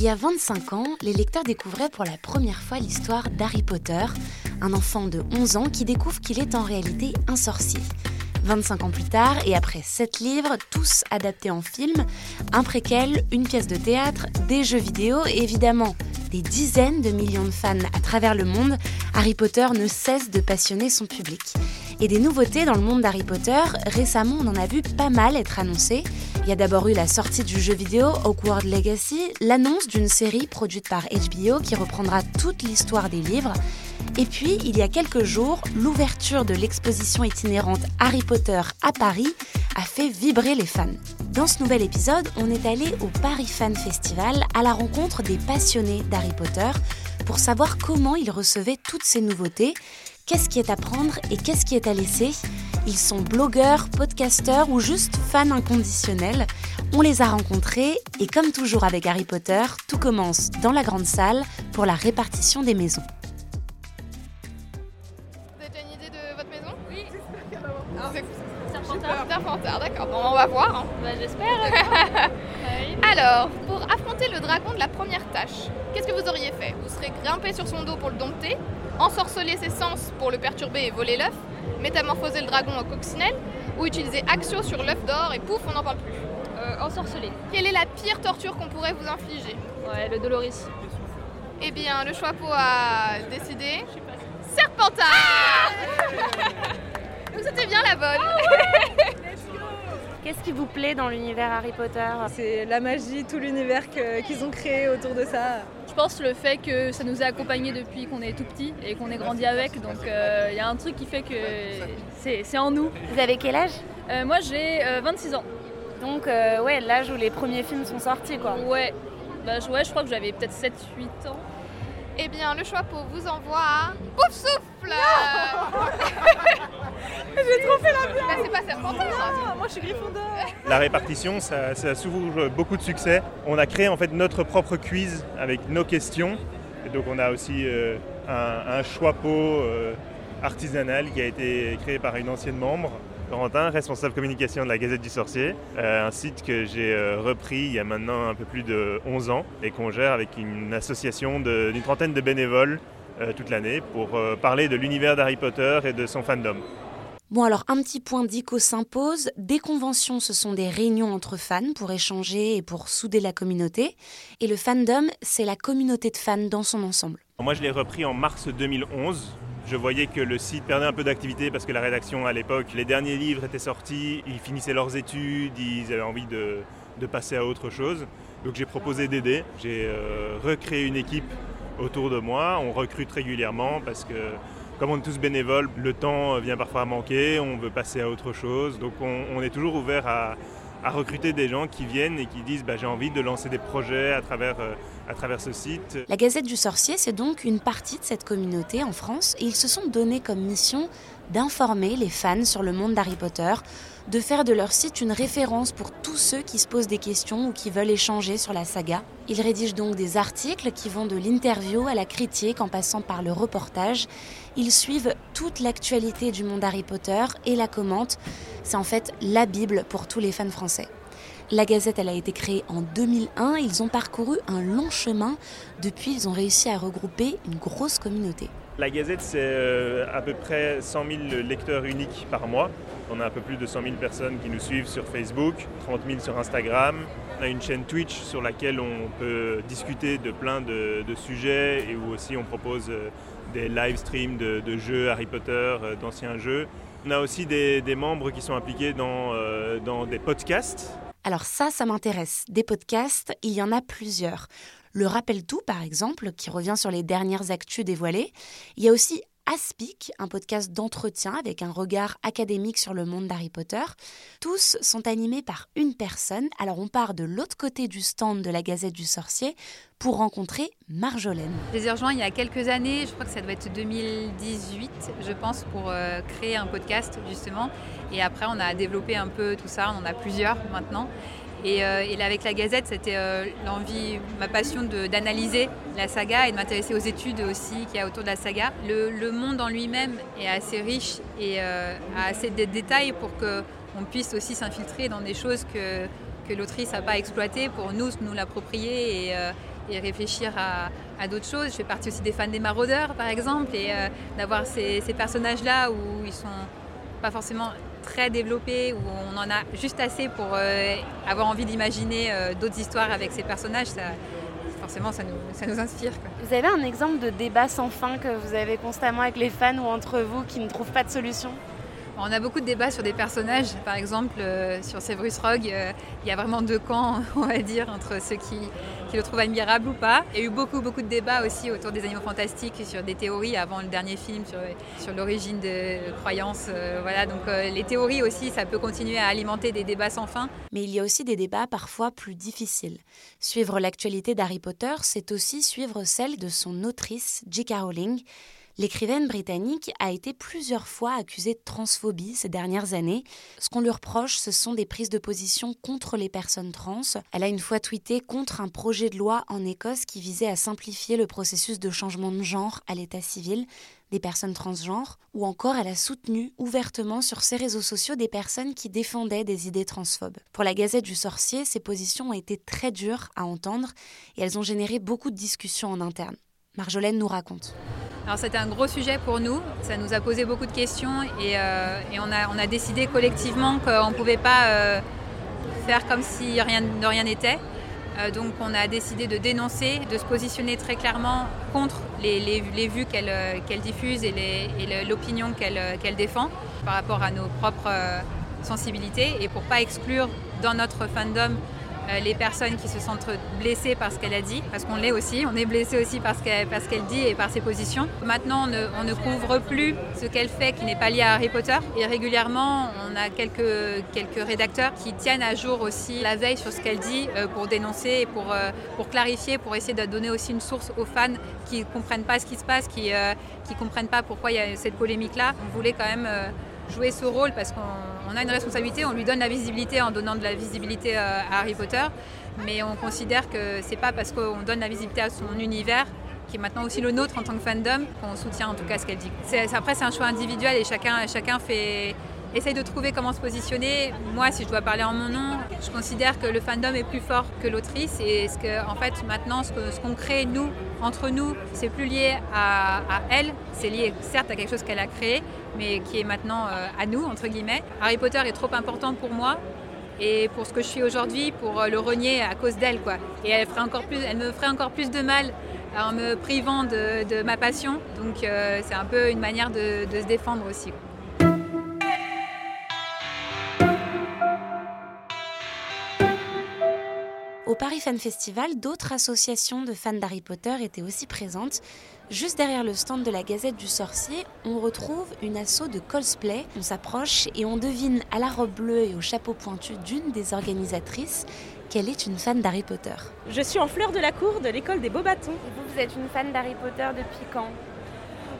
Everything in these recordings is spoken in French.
Il y a 25 ans, les lecteurs découvraient pour la première fois l'histoire d'Harry Potter, un enfant de 11 ans qui découvre qu'il est en réalité un sorcier. 25 ans plus tard, et après 7 livres, tous adaptés en film, un préquel, une pièce de théâtre, des jeux vidéo et évidemment des dizaines de millions de fans à travers le monde, Harry Potter ne cesse de passionner son public. Et des nouveautés dans le monde d'Harry Potter, récemment on en a vu pas mal être annoncées. Il y a d'abord eu la sortie du jeu vidéo Hogwarts Legacy, l'annonce d'une série produite par HBO qui reprendra toute l'histoire des livres, et puis, il y a quelques jours, l'ouverture de l'exposition itinérante Harry Potter à Paris a fait vibrer les fans. Dans ce nouvel épisode, on est allé au Paris Fan Festival à la rencontre des passionnés d'Harry Potter pour savoir comment ils recevaient toutes ces nouveautés, qu'est-ce qui est à prendre et qu'est-ce qui est à laisser. Ils sont blogueurs, podcasteurs ou juste fans inconditionnels. On les a rencontrés et comme toujours avec Harry Potter, tout commence dans la grande salle pour la répartition des maisons. Vous avez déjà une idée de votre maison? Oui. Serpentard. Serpentard, d'accord. Bon, on va voir. hein. Bah, j'espère. Alors, pour affronter le dragon de la première tâche, qu'est-ce que vous auriez fait? Vous serez grimpé sur son dos pour le dompter, ensorceler ses sens pour le perturber et voler l'œuf, métamorphoser le dragon en coccinelle, ou utiliser Axio sur l'œuf d'or et pouf, on n'en parle plus. Euh, ensorcelé. Quelle est la pire torture qu'on pourrait vous infliger Ouais, le Doloris. Eh bien, le choix a décidé. Serpentard Donc c'était bien la bonne. Qu'est-ce qui vous plaît dans l'univers Harry Potter? C'est la magie, tout l'univers qu'ils ont créé autour de ça. Je pense le fait que ça nous a accompagnés depuis qu'on est tout petit et qu'on est grandi avec. Donc euh, il y a un truc qui fait que c'est en nous. Vous avez quel âge? Euh, moi j'ai euh, 26 ans. Donc, euh, ouais, l'âge où les premiers films sont sortis, quoi. Ouais. Bah, je, ouais, je crois que j'avais peut-être 7-8 ans. Eh bien, le choix vous envoie à Pouf Souffle J'ai trop fait la blague. Bah, C'est pas Serpentard Ah, Moi je suis Gryffondor La répartition, ça, ça a souvent beaucoup de succès. On a créé en fait notre propre quiz avec nos questions. Et donc on a aussi euh, un, un choix-pot euh, artisanal qui a été créé par une ancienne membre, Corentin, responsable communication de la Gazette du Sorcier, euh, un site que j'ai euh, repris il y a maintenant un peu plus de 11 ans et qu'on gère avec une association de- d'une trentaine de bénévoles toute l'année pour euh, parler de l'univers d'Harry Potter et de son fandom. Bon alors un petit point dico s'impose, des conventions ce sont des réunions entre fans pour échanger et pour souder la communauté, et le fandom c'est la communauté de fans dans son ensemble. Moi, je l'ai repris en mars 2011. Je voyais que le site perdait un peu d'activité parce que la rédaction, à l'époque, les derniers livres étaient sortis, ils finissaient leurs études, ils avaient envie de, de passer à autre chose. Donc j'ai proposé d'aider. J'ai euh, recréé une équipe autour de moi. On recrute régulièrement parce que, comme on est tous bénévoles, le temps vient parfois à manquer, on veut passer à autre chose. Donc on, est toujours ouvert à, recruter des gens qui viennent et qui disent bah, j'ai envie de lancer des projets à travers, euh, à travers ce site. La Gazette du Sorcier c'est donc une partie de cette communauté en France et ils se sont donné comme mission d'informer les fans sur le monde d'Harry Potter, de faire de leur site une référence pour tous ceux qui se posent des questions ou qui veulent échanger sur la saga. Ils rédigent donc des articles qui vont de l'interview à la critique en passant par le reportage. Ils suivent toute l'actualité du monde Harry Potter et la commentent. C'est en fait la Bible pour tous les fans français. La Gazette, elle a été créée en 2001. Ils ont parcouru un long chemin. Depuis, ils ont réussi à regrouper une grosse communauté. La Gazette, c'est euh, à peu près 100 000 lecteurs uniques par mois. On a un peu plus de 100 000 personnes qui nous suivent sur Facebook, 30 000 sur Instagram. On a une chaîne Twitch sur laquelle on peut discuter de plein de, sujets et où aussi on propose euh, des live streams de, jeux Harry Potter, euh, d'anciens jeux. On a aussi des, membres qui sont impliqués dans des podcasts. Alors ça, ça m'intéresse. Des podcasts, il y en a plusieurs. Le Rappel Tout, par exemple, qui revient sur les dernières actus dévoilées. Il y a aussi Aspic, un podcast d'entretien avec un regard académique sur le monde d'Harry Potter. Tous sont animés par une personne. Alors on part de l'autre côté du stand de la Gazette du Sorcier pour rencontrer Marjolaine. Je les ai il y a quelques années, je crois que ça doit être 2018, je pense, pour euh, créer un podcast justement. Et après, on a développé un peu tout ça, on en a plusieurs maintenant. Et, euh, avec la Gazette, c'était euh, l'envie, ma passion d'analyser la saga et de m'intéresser aux études aussi qu'il y a autour de la saga. Le, monde en lui-même est assez riche et a assez de détails pour qu'on puisse aussi s'infiltrer dans des choses que, que l'autrice n'a pas exploitées pour nous, nous l'approprier et, réfléchir à, d'autres choses. Je fais partie aussi des fans des maraudeurs, par exemple, et euh, d'avoir ces, personnages-là où ils sont pas forcément très développés, où on en a juste assez pour euh, avoir envie d'imaginer euh, d'autres histoires avec ces personnages. Forcément, ça nous, ça nous inspire. Vous avez un exemple de débat sans fin que vous avez constamment avec les fans ou entre vous qui ne trouvent pas de solution? On a beaucoup de débats sur des personnages. Par exemple, euh, sur Severus Rogue, euh, il y a vraiment deux camps, on va dire, entre ceux qui, le trouvent admirable ou pas. Il y a eu beaucoup, beaucoup de débats aussi autour des animaux fantastiques, sur des théories avant le dernier film, sur, l'origine de croyances. Euh, voilà, donc les théories aussi, ça peut continuer à alimenter des débats sans fin. Mais il y a aussi des débats parfois plus difficiles. Suivre l'actualité d'Harry Potter, c'est aussi suivre celle de son autrice, J.K. Rowling L'écrivaine britannique a été plusieurs fois accusée de transphobie ces dernières années. Ce qu'on lui reproche, ce sont des prises de position contre les personnes trans. Elle a une fois tweeté contre un projet de loi en Écosse qui visait à simplifier le processus de changement de genre à l'état civil des personnes transgenres, ou encore elle a soutenu ouvertement sur ses réseaux sociaux des personnes qui défendaient des idées transphobes. Pour la Gazette du Sorcier, ces positions ont été très dures à entendre et elles ont généré beaucoup de discussions en interne. Marjolaine nous raconte. Alors c'était un gros sujet pour nous, ça nous a posé beaucoup de questions et, euh, on, a, décidé collectivement qu'on ne pouvait pas euh, faire comme si rien, de rien n'était. Euh, donc on a décidé de dénoncer, de se positionner très clairement contre les, vues qu'elle diffuse et l'opinion qu'elle défend par rapport à nos propres sensibilités et pour ne pas exclure dans notre fandom les personnes qui se sentent blessées par ce qu'elle a dit, parce qu'on l'est aussi, on est blessé aussi par ce qu'elle dit et par ses positions. Maintenant, on ne, couvre plus ce qu'elle fait qui n'est pas lié à Harry Potter. Et régulièrement, on a quelques, quelques rédacteurs qui tiennent à jour aussi la veille sur ce qu'elle dit euh, pour dénoncer et pour, euh, pour clarifier, pour essayer de donner aussi une source aux fans qui ne comprennent pas ce qui se passe, qui ne comprennent pas pourquoi il y a cette polémique-là. On voulait quand même jouer ce rôle parce qu'on a une responsabilité, on lui donne la visibilité en donnant de la visibilité euh, à Harry Potter, mais on considère que c'est pas parce qu'on donne la visibilité à son univers qui est maintenant aussi le nôtre en tant que fandom, qu'on soutient en tout cas ce qu'elle dit. Après, c'est un choix individuel et chacun, chacun fait, essaye de trouver comment se positionner. Moi, si je dois parler en mon nom, je considère que le fandom est plus fort que l'autrice et ce que, en fait, maintenant, ce qu'on crée, nous, entre nous, c'est plus lié à, elle, c'est lié certes à quelque chose qu'elle a créé, mais qui est maintenant euh, à nous, entre guillemets. Harry Potter est trop important pour moi et pour ce que je suis aujourd'hui, pour euh, le renier à cause d'elle, quoi. Et elle, ferait encore plus, elle me ferait encore plus de mal en me privant de, ma passion. Donc euh, c'est un peu une manière de, de se défendre aussi. Paris Fan Festival, d'autres associations de fans d'Harry Potter étaient aussi présentes. Juste derrière le stand de la Gazette du Sorcier, on retrouve une asso de cosplay. On s'approche et on devine à la robe bleue et au chapeau pointu d'une des organisatrices qu'elle est une fan d'Harry Potter. Je suis en fleur de la cour de l'école des Beaux Bâtons. Et vous, vous êtes une fan d'Harry Potter depuis quand?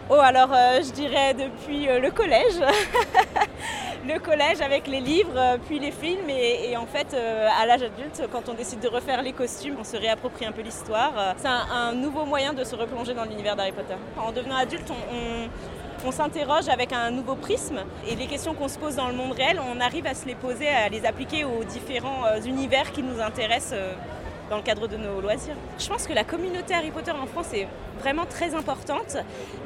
Oh, alors euh, je dirais depuis euh, le collège. le collège avec les livres, euh, puis les films. Et, en fait, à l'âge adulte, quand on décide de refaire les costumes, on se réapproprie un peu l'histoire. C'est un, nouveau moyen de se replonger dans l'univers d'Harry Potter. En devenant adulte, on, s'interroge avec un nouveau prisme et les questions qu'on se pose dans le monde réel, on arrive à se les poser, à les appliquer aux différents univers qui nous intéressent dans le cadre de nos loisirs. Je pense que la communauté Harry Potter en France est vraiment très importante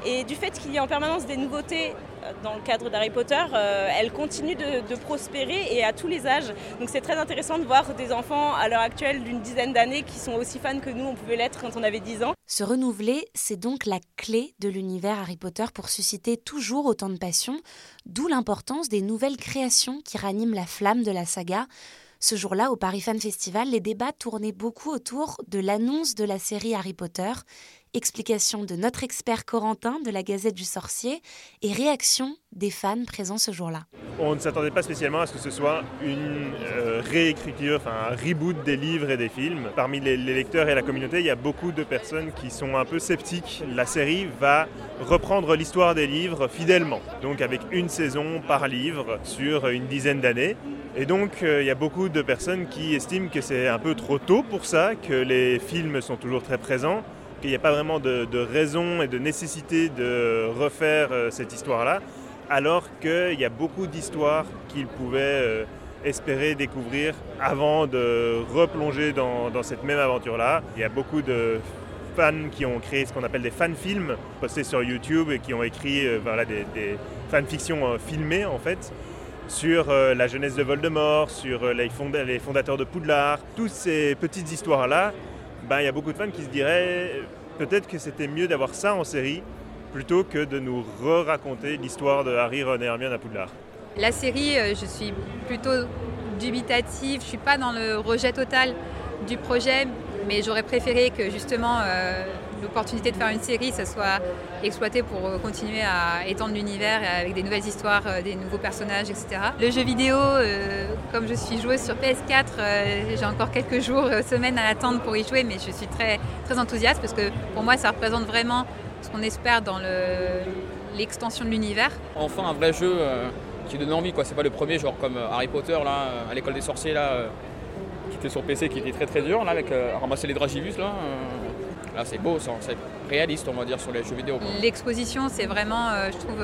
et du fait qu'il y ait en permanence des nouveautés euh, dans le cadre d'Harry Potter, euh, elle continue de, prospérer et à tous les âges. Donc c'est très intéressant de voir des enfants à l'heure actuelle d'une dizaine d'années qui sont aussi fans que nous, on pouvait l'être quand on avait 10 ans. Se renouveler, c'est donc la clé de l'univers Harry Potter pour susciter toujours autant de passion, d'où l'importance des nouvelles créations qui raniment la flamme de la saga ce jour-là, au Paris Fan Festival, les débats tournaient beaucoup autour de l'annonce de la série Harry Potter explication de notre expert Corentin de la Gazette du Sorcier et réaction des fans présents ce jour-là. On ne s'attendait pas spécialement à ce que ce soit une euh, réécriture, enfin un reboot des livres et des films. Parmi les, lecteurs et la communauté, il y a beaucoup de personnes qui sont un peu sceptiques. La série va reprendre l'histoire des livres fidèlement, donc avec une saison par livre sur une dizaine d'années. Et donc euh, il y a beaucoup de personnes qui estiment que c'est un peu trop tôt pour ça, que les films sont toujours très présents, qu'il n'y a pas vraiment de, raison et de nécessité de refaire euh, cette histoire-là alors qu'il y a beaucoup d'histoires qu'ils pouvaient euh, espérer découvrir avant de replonger dans, cette même aventure-là. Il y a beaucoup de fans qui ont créé ce qu'on appelle des fan-films postés sur YouTube et qui ont écrit euh, voilà, des, des fanfictions filmées en fait sur la jeunesse de Voldemort, sur les, fondateurs de Poudlard, toutes ces petites histoires-là, ben, il y a beaucoup de fans qui se diraient peut-être que c'était mieux d'avoir ça en série plutôt que de nous re-raconter l'histoire de Harry, Ron et Hermione à Poudlard. La série, euh, je suis plutôt dubitative, je suis pas dans le rejet total du projet, mais j'aurais préféré que justement euh, l'opportunité de faire une série, ça soit exploité pour continuer à étendre l'univers avec des nouvelles histoires, euh, des nouveaux personnages, etc. Le jeu vidéo, euh, comme je suis joueuse sur PS4, euh, j'ai encore quelques jours, semaines à attendre pour y jouer, mais je suis très, très enthousiaste parce que pour moi, ça représente vraiment ce qu'on espère dans l'extension le, de l'univers. Enfin, un vrai jeu euh, qui donne envie, quoi. C'est pas le premier, genre comme Harry Potter là, à l'école des sorciers là, euh, qui était sur PC, qui était très très dur là, avec euh, ramasser les dragibus là. Là, c'est beau, c'est réaliste, on va dire, sur les jeux vidéo. L'exposition, c'est vraiment, euh, je trouve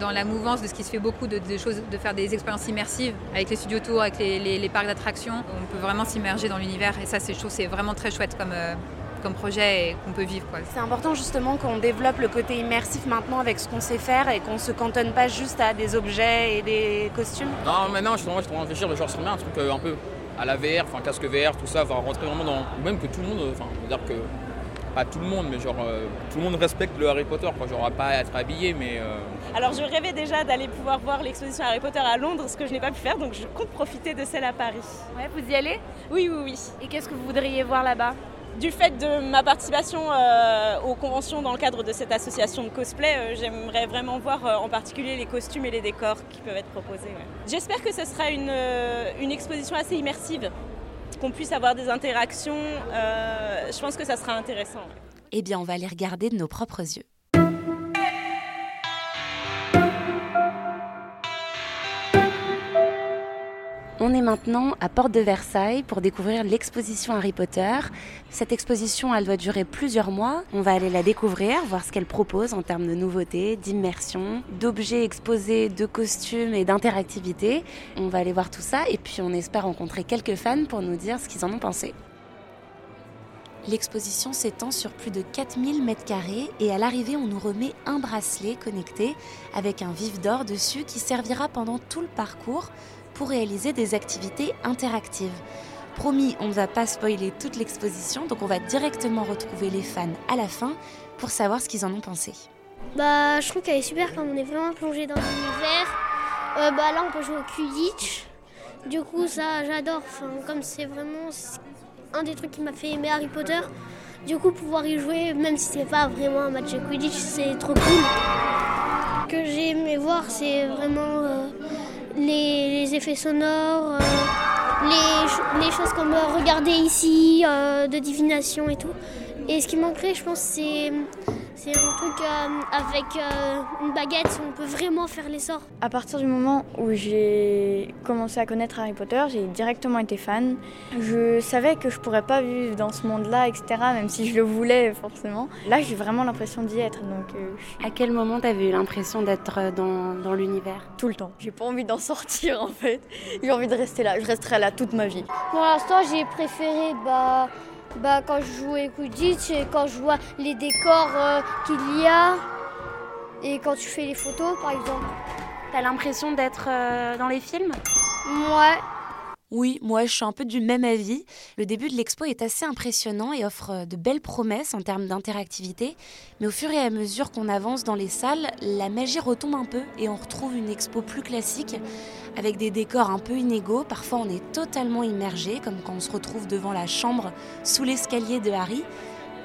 dans la mouvance de ce qui se fait beaucoup de, de, choses, de faire des expériences immersives avec les studios tours, avec les, les, les parcs d'attractions. On peut vraiment s'immerger dans l'univers et ça, je trouve c'est vraiment très chouette comme, euh, comme projet et qu'on peut vivre. C'est important justement qu'on développe le côté immersif maintenant avec ce qu'on sait faire et qu'on se cantonne pas juste à des objets et des costumes. Non, maintenant je suis en train de réfléchir, genre bien un truc euh, un peu à la VR, enfin casque VR, tout ça, va rentrer vraiment dans. Même que tout le monde, enfin, on va dire que pas tout le monde, mais genre euh, tout le monde respecte le Harry Potter, quoi. Genre à pas être habillé, mais. Euh... Alors je rêvais déjà d'aller pouvoir voir l'exposition Harry Potter à Londres, ce que je n'ai pas pu faire, donc je compte profiter de celle à Paris. Ouais, vous y allez? Oui, oui, oui. Et qu'est-ce que vous voudriez voir là-bas? Du fait de ma participation euh, aux conventions dans le cadre de cette association de cosplay, euh, j'aimerais vraiment voir euh, en particulier les costumes et les décors qui peuvent être proposés. Ouais. J'espère que ce sera une, une exposition assez immersive qu'on puisse avoir des interactions, euh, je pense que ça sera intéressant. Eh bien, on va les regarder de nos propres yeux. On est maintenant à Porte de Versailles pour découvrir l'exposition Harry Potter. Cette exposition, elle doit durer plusieurs mois. On va aller la découvrir, voir ce qu'elle propose en termes de nouveautés, d'immersion, d'objets exposés, de costumes et d'interactivité. On va aller voir tout ça et puis on espère rencontrer quelques fans pour nous dire ce qu'ils en ont pensé. L'exposition s'étend sur plus de 4000 mètres carrés et à l'arrivée, on nous remet un bracelet connecté avec un vif d'or dessus qui servira pendant tout le parcours pour réaliser des activités interactives. Promis, on ne va pas spoiler toute l'exposition, donc on va directement retrouver les fans à la fin pour savoir ce qu'ils en ont pensé. Bah, je trouve qu'elle est super quand on est vraiment plongé dans l'univers. Euh, bah là, on peut jouer au Quidditch. Du coup, ça, j'adore. Comme c'est vraiment un des trucs qui m'a fait aimer Harry Potter. Du coup, pouvoir y jouer, même si c'est pas vraiment un match de Quidditch, c'est trop cool. Ce que j'ai aimé voir, c'est vraiment euh, les, effets sonores, euh, les, les, choses comme euh, regarder ici, euh, de divination et tout. Et ce qui manquerait, je pense, c'est c'est un truc euh, avec euh, une baguette où on peut vraiment faire les sorts. À partir du moment où j'ai commencé à connaître Harry Potter, j'ai directement été fan. Je savais que je pourrais pas vivre dans ce monde-là, etc., même si je le voulais forcément. Là, j'ai vraiment l'impression d'y être. Donc, euh, à quel moment t'avais eu l'impression d'être dans, dans l'univers? Tout le temps. J'ai pas envie d'en sortir en fait. J'ai envie de rester là. Je resterai là toute ma vie. Pour l'instant, j'ai préféré bah, bah, quand je jouais Quidditch et quand je vois les décors euh, qu'il y a et quand tu fais les photos par exemple. T'as l'impression d'être euh, dans les films? Ouais. Oui, moi je suis un peu du même avis. Le début de l'expo est assez impressionnant et offre de belles promesses en termes d'interactivité, mais au fur et à mesure qu'on avance dans les salles, la magie retombe un peu et on retrouve une expo plus classique avec des décors un peu inégaux. Parfois on est totalement immergé, comme quand on se retrouve devant la chambre sous l'escalier de Harry.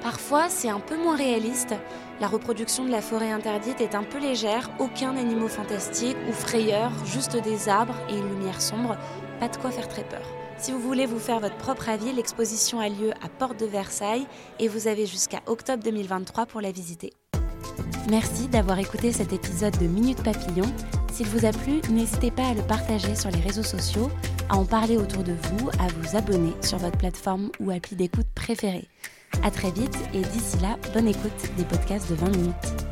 Parfois, c'est un peu moins réaliste. La reproduction de la forêt interdite est un peu légère, aucun animaux fantastique ou frayeur, juste des arbres et une lumière sombre, pas de quoi faire très peur. Si vous voulez vous faire votre propre avis, l'exposition a lieu à Porte de Versailles et vous avez jusqu'à octobre 2023 pour la visiter. Merci d'avoir écouté cet épisode de Minute Papillon. S'il vous a plu, n'hésitez pas à le partager sur les réseaux sociaux, à en parler autour de vous, à vous abonner sur votre plateforme ou appli d'écoute préférée. À très vite et d'ici là, bonne écoute des podcasts de 20 minutes.